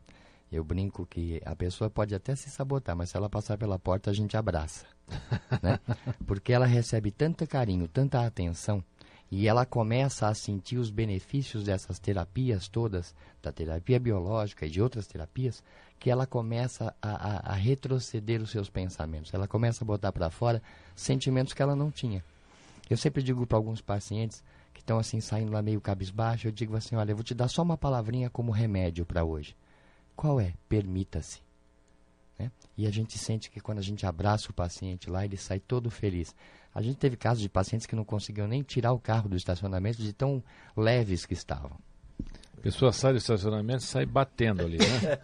eu brinco que a pessoa pode até se sabotar, mas se ela passar pela porta, a gente abraça. né? Porque ela recebe tanto carinho, tanta atenção, e ela começa a sentir os benefícios dessas terapias todas, da terapia biológica e de outras terapias, que ela começa a, a, a retroceder os seus pensamentos. Ela começa a botar para fora sentimentos que ela não tinha. Eu sempre digo para alguns pacientes que estão assim saindo lá meio cabisbaixo, eu digo assim, olha, eu vou te dar só uma palavrinha como remédio para hoje. Qual é? Permita-se. Né? E a gente sente que quando a gente abraça o paciente lá, ele sai todo feliz. A gente teve casos de pacientes que não conseguiam nem tirar o carro do estacionamento de tão leves que estavam. A pessoa sai do estacionamento e sai batendo ali, né?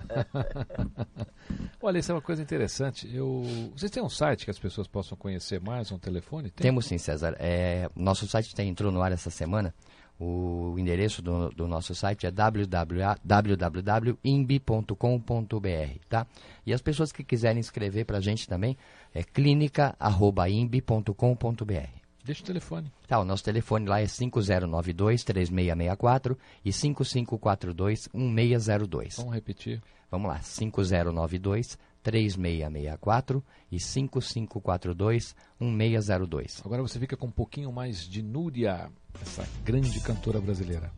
Olha, isso é uma coisa interessante. Eu... Vocês têm um site que as pessoas possam conhecer mais, um telefone? Tem? Temos sim, César. É, nosso site tá, entrou no ar essa semana. O endereço do, do nosso site é www.imbi.com.br, tá? E as pessoas que quiserem escrever para a gente também é clínica.imbi.com.br. Deixa o telefone. Tá, o nosso telefone lá é 5092-3664 e 5542-1602. Vamos repetir. Vamos lá, 5092 3664 e 5542 1602. Agora você fica com um pouquinho mais de Núria, essa grande cantora brasileira.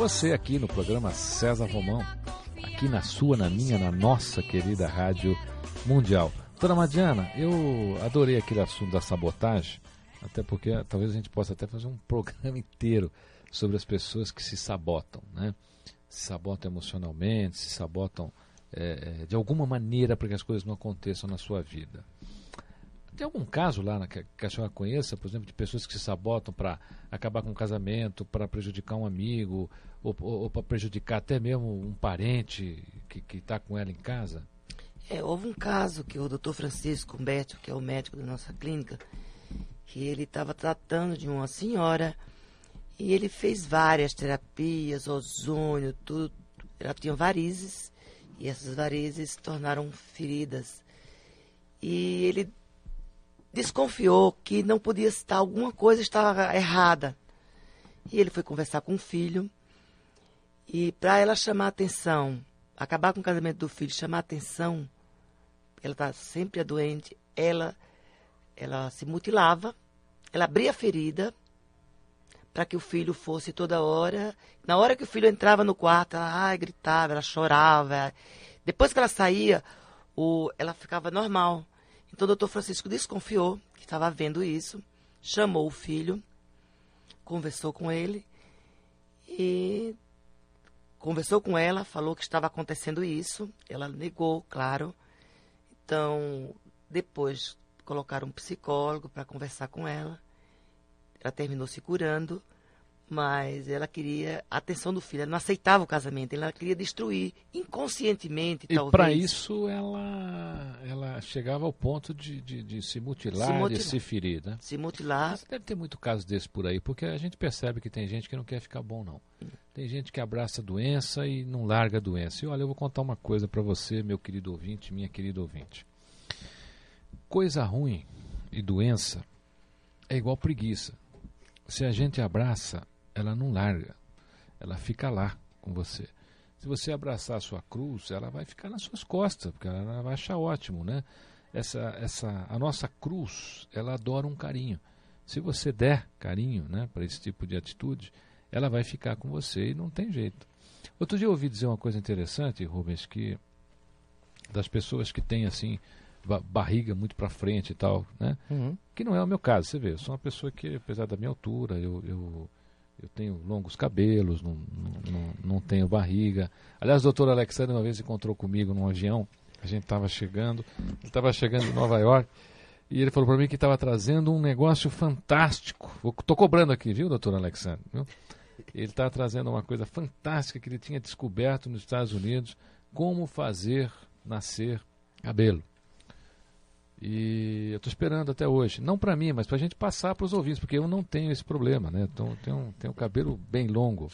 Você aqui no programa César Romão, aqui na sua, na minha, na nossa querida Rádio Mundial. Doutora Madiana, eu adorei aquele assunto da sabotagem, Até porque talvez a gente possa até fazer um programa inteiro sobre as pessoas que se sabotam, né? Se sabotam emocionalmente, se sabotam é, de alguma maneira para que as coisas não aconteçam na sua vida. Tem algum caso lá que a senhora conheça, por exemplo, de pessoas que se sabotam para acabar com um casamento, para prejudicar um amigo, ou, ou, para prejudicar até mesmo um parente que está com ela em casa? É, houve um caso que o doutor Francisco Humberto, que é o médico da nossa clínica, que ele estava tratando de uma senhora e ele fez várias terapias, ozônio, tudo. Ela tinha varizes e essas varizes se tornaram feridas. E ele desconfiou que não podia estar, alguma coisa estava errada. E ele foi conversar com o filho. E para ela chamar atenção, acabar com o casamento do filho, chamar atenção, ela está sempre doente, ela, ela se mutilava, ela abria a ferida para que o filho fosse toda hora. Na hora que o filho entrava no quarto, ela ai, gritava, ela chorava. Depois que ela saía, o, ela ficava normal. Então o doutor Francisco desconfiou que estava vendo isso, chamou o filho, conversou com ele e conversou com ela, falou que estava acontecendo isso. Ela negou, claro. Então, depois colocaram um psicólogo para conversar com ela. Ela terminou se curando, mas ela queria a atenção do filho. Ela não aceitava o casamento, ela queria destruir inconscientemente, e talvez. E para isso ela, ela chegava ao ponto de, de, de se, mutilar, se, mutilar, de se ferir, né? Se mutilar. Mas deve ter muito caso desse por aí, porque a gente percebe que tem gente que não quer ficar bom, não. Tem gente que abraça a doença e não larga a doença. E olha, eu vou contar uma coisa para você, meu querido ouvinte, minha querida ouvinte. Coisa ruim e doença é igual preguiça. Se a gente abraça, ela não larga. Ela fica lá com você. Se você abraçar a sua cruz, ela vai ficar nas suas costas, porque ela vai achar ótimo, né? Essa, essa, a nossa cruz, ela adora um carinho. Se você der carinho, né, para esse tipo de atitude, ela vai ficar com você e não tem jeito. Outro dia eu ouvi dizer uma coisa interessante, Rubens, que das pessoas que têm assim barriga muito para frente e tal, né? Uhum. Que não é o meu caso, você vê. Eu sou uma pessoa que, apesar da minha altura, eu, eu, eu tenho longos cabelos, não, não, não tenho barriga. Aliás, o doutor Alexandre uma vez encontrou comigo num avião, a gente estava chegando, ele estava chegando em Nova York, e ele falou para mim que estava trazendo um negócio fantástico. Estou cobrando aqui, viu, doutor Alexandre? Viu? Ele estava trazendo uma coisa fantástica que ele tinha descoberto nos Estados Unidos, como fazer nascer cabelo. E eu estou esperando até hoje. Não para mim, mas para a gente passar para os ouvintes, porque eu não tenho esse problema, né? Então, tenho, tenho um cabelo bem longo.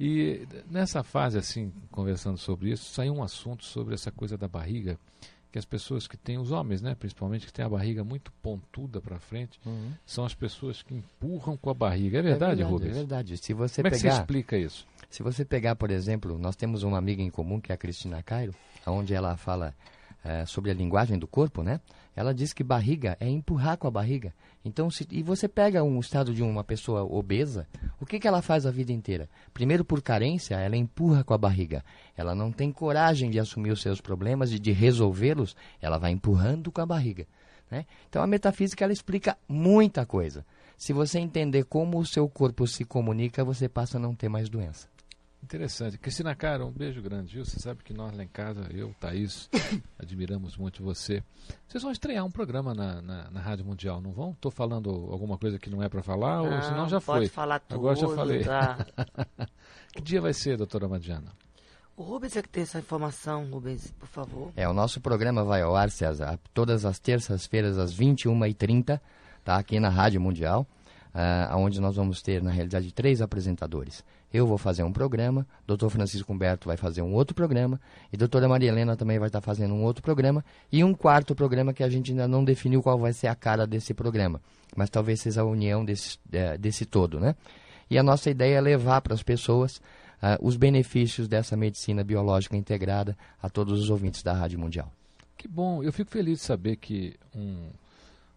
E nessa fase, assim, conversando sobre isso, saiu um assunto sobre essa coisa da barriga, que as pessoas que têm, os homens, né, principalmente, que têm a barriga muito pontuda para frente, uhum. são as pessoas que empurram com a barriga. É verdade, é verdade Rubens? É verdade. Se você Como pegar, é que você explica isso? Se você pegar, por exemplo, nós temos uma amiga em comum, que é a Cristina Cairo, onde ela fala é, sobre a linguagem do corpo, né? Ela diz que barriga é empurrar com a barriga. Então, se, e você pega um estado de uma pessoa obesa, o que, que ela faz a vida inteira? Primeiro, por carência, ela empurra com a barriga. Ela não tem coragem de assumir os seus problemas e de resolvê-los, ela vai empurrando com a barriga. Né? Então, a metafísica ela explica muita coisa. Se você entender como o seu corpo se comunica, você passa a não ter mais doença. Interessante. Cristina Cara, um beijo grande, viu? Você sabe que nós lá em casa, eu, Thaís, admiramos muito você. Vocês vão estrear um programa na, na, na Rádio Mundial, não vão? Estou falando alguma coisa que não é para falar, não, ou senão já pode foi? falar tudo, Agora já falei. Tá. que dia vai ser, doutora Madiana? O Rubens é que tem essa informação, Rubens, por favor. É, o nosso programa vai ao ar, César, todas as terças-feiras, às 21h30, tá? Aqui na Rádio Mundial, uh, onde nós vamos ter, na realidade, três apresentadores. Eu vou fazer um programa, Dr. Francisco Humberto vai fazer um outro programa, e doutora Maria Helena também vai estar fazendo um outro programa, e um quarto programa que a gente ainda não definiu qual vai ser a cara desse programa, mas talvez seja a união desse, é, desse todo, né? E a nossa ideia é levar para as pessoas uh, os benefícios dessa medicina biológica integrada a todos os ouvintes da Rádio Mundial. Que bom, eu fico feliz de saber que um,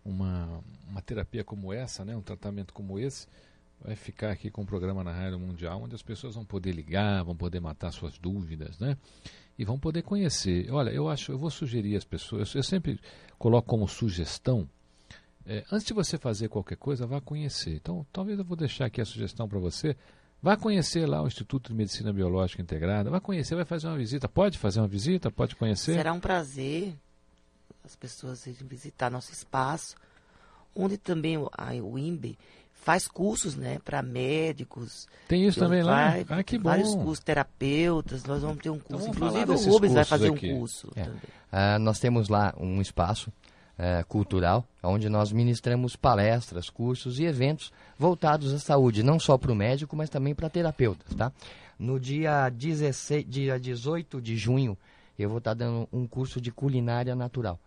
uma, uma terapia como essa, né, um tratamento como esse, vai ficar aqui com um programa na Rádio Mundial, onde as pessoas vão poder ligar, vão poder matar suas dúvidas, né? E vão poder conhecer. Olha, eu acho, eu vou sugerir às pessoas, eu sempre coloco como sugestão é, antes de você fazer qualquer coisa, vá conhecer. Então, talvez eu vou deixar aqui a sugestão para você. Vá conhecer lá o Instituto de Medicina Biológica Integrada. Vá conhecer, vai fazer uma visita. Pode fazer uma visita? Pode conhecer? Será um prazer as pessoas irem visitar nosso espaço, onde também o, a, o INBE faz cursos né, para médicos. Tem isso também lá? Vai, Ah, que bom. Vários cursos, terapeutas. Nós vamos ter um curso. falar Inclusive o Rubens vai fazer aqui. um curso É. Ah, nós temos lá um espaço eh, cultural, onde nós ministramos palestras, cursos e eventos voltados à saúde, não só para o médico, mas também para terapeutas. Tá? No dia, 16, dia 18 de junho, eu vou estar dando um curso de culinária natural.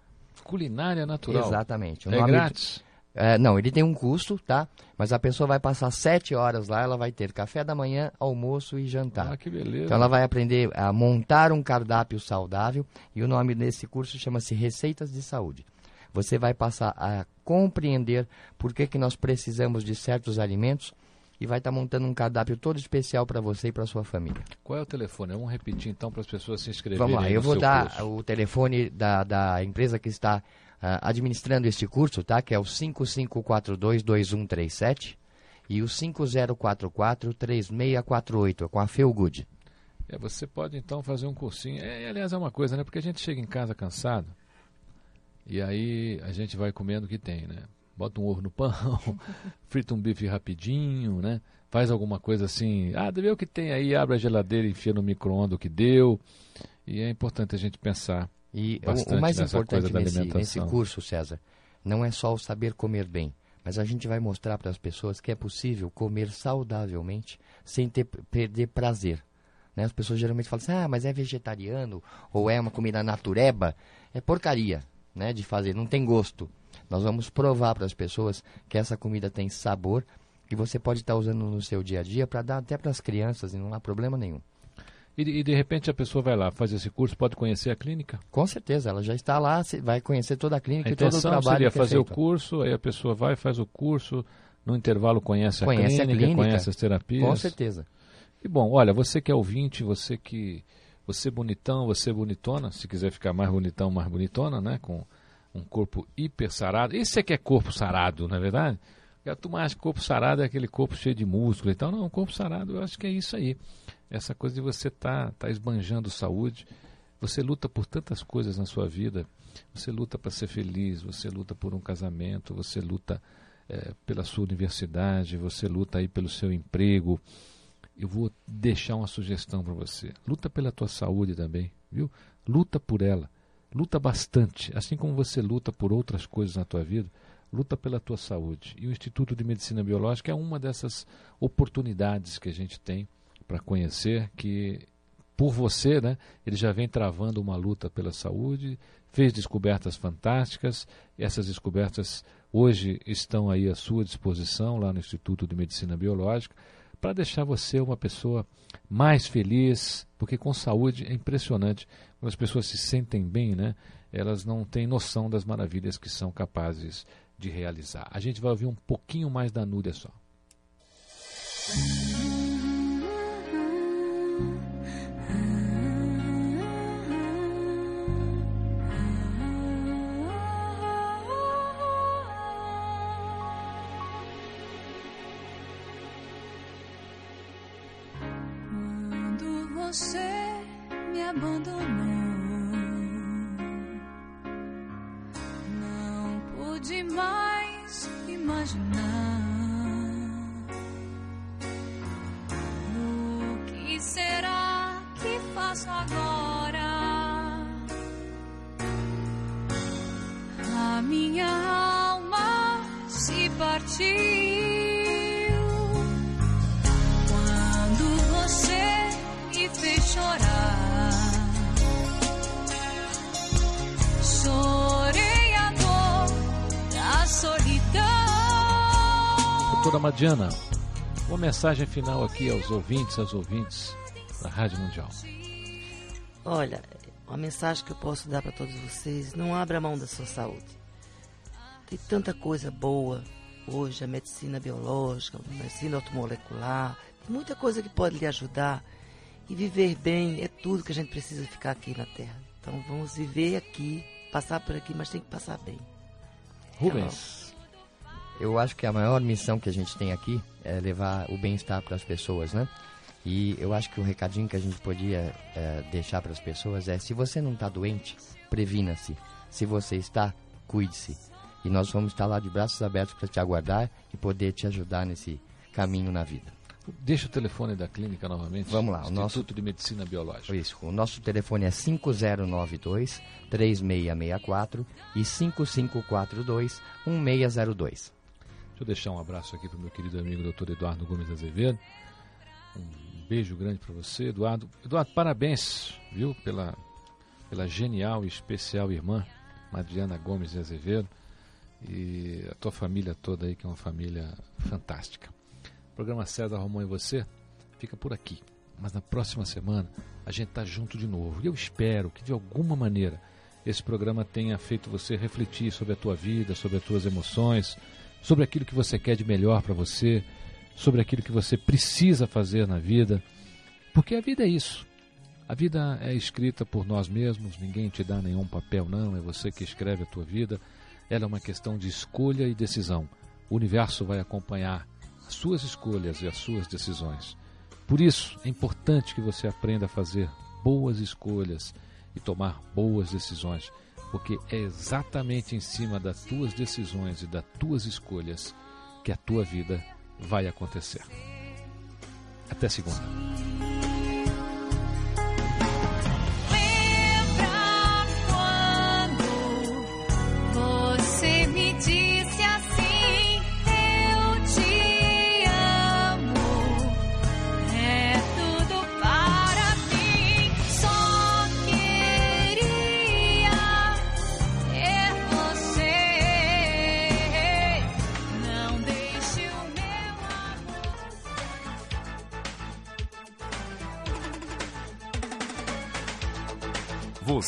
Culinária natural. Exatamente. O É nome- grátis? É, não, ele tem um custo, tá? Mas a pessoa vai passar sete horas lá, ela vai ter café da manhã, almoço e jantar. Ah, que beleza. Então ela vai aprender a montar um cardápio saudável e o nome desse curso chama-se Receitas de Saúde. Você vai passar a compreender por que, que nós precisamos de certos alimentos e vai estar montando um cardápio todo especial para você e para sua família. Qual é o telefone? Vamos repetir então para as pessoas se inscreverem. Vamos lá, eu vou dar curso. o telefone da, da empresa que está administrando este curso, tá? Que é o 55422137 e o 50443648, é com a Feelgood. É, você pode então fazer um cursinho. É, aliás, é uma coisa, né? Porque a gente chega em casa cansado e aí a gente vai comendo o que tem, né? Bota um ovo no pão, frita um bife rapidinho, né? Faz alguma coisa assim. Ah, vê o que tem aí, abre a geladeira, enfia no micro-ondas o que deu. E é importante a gente pensar. E o- o mais importante nesse, nesse curso, César, não é só o saber comer bem, mas a gente vai mostrar para as pessoas que é possível comer saudavelmente sem ter, perder prazer. né? As pessoas geralmente falam assim, ah, mas é vegetariano ou é uma comida natureba. É porcaria né, de fazer, não tem gosto. Nós vamos provar para as pessoas que essa comida tem sabor e você pode estar usando no seu dia a dia para dar até para as crianças e não há problema nenhum. E, e de repente a pessoa vai lá, faz esse curso, pode conhecer a clínica. Com certeza, ela já está lá, vai conhecer toda a clínica A e todo o trabalho seria que é fazer o feito. curso, aí a pessoa vai, faz o curso, no intervalo conhece a, Conhece a clínica, clínica. conhece as terapias. Com certeza. E bom, olha, você que é ouvinte, você que. Você bonitão, você bonitona, se quiser ficar mais bonitão, mais bonitona, né? Com um corpo hiper sarado. Isso é que é corpo sarado, não é verdade? Porque a turma acha que corpo sarado é aquele corpo cheio de músculo e tal. Não, corpo sarado eu acho que é isso aí. Essa coisa de você estar tá, tá esbanjando saúde. Você luta por tantas coisas na sua vida. Você luta para ser feliz, você luta por um casamento, você luta eh, pela sua universidade, você luta aí pelo seu emprego eu vou deixar uma sugestão para você. Luta pela tua saúde também, viu? Luta por ela. Luta bastante, assim como você luta por outras coisas na tua vida, luta pela tua saúde. E o Instituto de Medicina Biológica é uma dessas oportunidades que a gente tem para conhecer que por você, né, ele já vem travando uma luta pela saúde, fez descobertas fantásticas, essas descobertas hoje estão aí à sua disposição lá no Instituto de Medicina Biológica para deixar você uma pessoa mais feliz, porque com saúde é impressionante. Quando as pessoas se sentem bem, né? Elas não têm noção das maravilhas que são capazes de realizar. A gente vai ouvir um pouquinho mais da Núria só. Abandonou, não pude mais imaginar Doutora Madiana, uma mensagem final aqui aos ouvintes, às ouvintes da Rádio Mundial. Olha, uma mensagem que eu posso dar para todos vocês: não abra mão da sua saúde. Tem tanta coisa boa hoje, a medicina biológica, a medicina automolecular, tem muita coisa que pode lhe ajudar. E viver bem é tudo que a gente precisa ficar aqui na Terra. Então vamos viver aqui, passar por aqui, mas tem que passar bem. Rubens, eu acho que a maior missão que a gente tem aqui é levar o bem-estar para as pessoas, né? E eu acho que o recadinho que a gente podia é, deixar para as pessoas é: se você não está doente, previna-se. Se você está, cuide-se. E nós vamos estar lá de braços abertos para te aguardar e poder te ajudar nesse caminho na vida. Deixa o telefone da clínica novamente. Vamos lá, o o nosso- Instituto de Medicina Biológica. Isso, o nosso telefone é 5092 3664 e 5542 1602. Eu deixar um abraço aqui para o meu querido amigo Dr. Eduardo Gomes Azevedo. Um beijo grande para você, Eduardo. Eduardo, parabéns, viu, pela, pela genial e especial irmã, Madriana Gomes Azevedo. E a tua família toda aí, que é uma família fantástica. O programa César Romão e você fica por aqui. Mas na próxima semana a gente tá junto de novo. E eu espero que de alguma maneira esse programa tenha feito você refletir sobre a tua vida, sobre as tuas emoções, sobre aquilo que você quer de melhor para você, sobre aquilo que você precisa fazer na vida. Porque a vida é isso. A vida é escrita por nós mesmos, ninguém te dá nenhum papel, não, é você que escreve a tua vida. Ela é uma questão de escolha e decisão. O universo vai acompanhar as suas escolhas e as suas decisões. Por isso, é importante que você aprenda a fazer boas escolhas e tomar boas decisões, porque é exatamente em cima das tuas decisões e das tuas escolhas que a tua vida vai acontecer. Até segunda.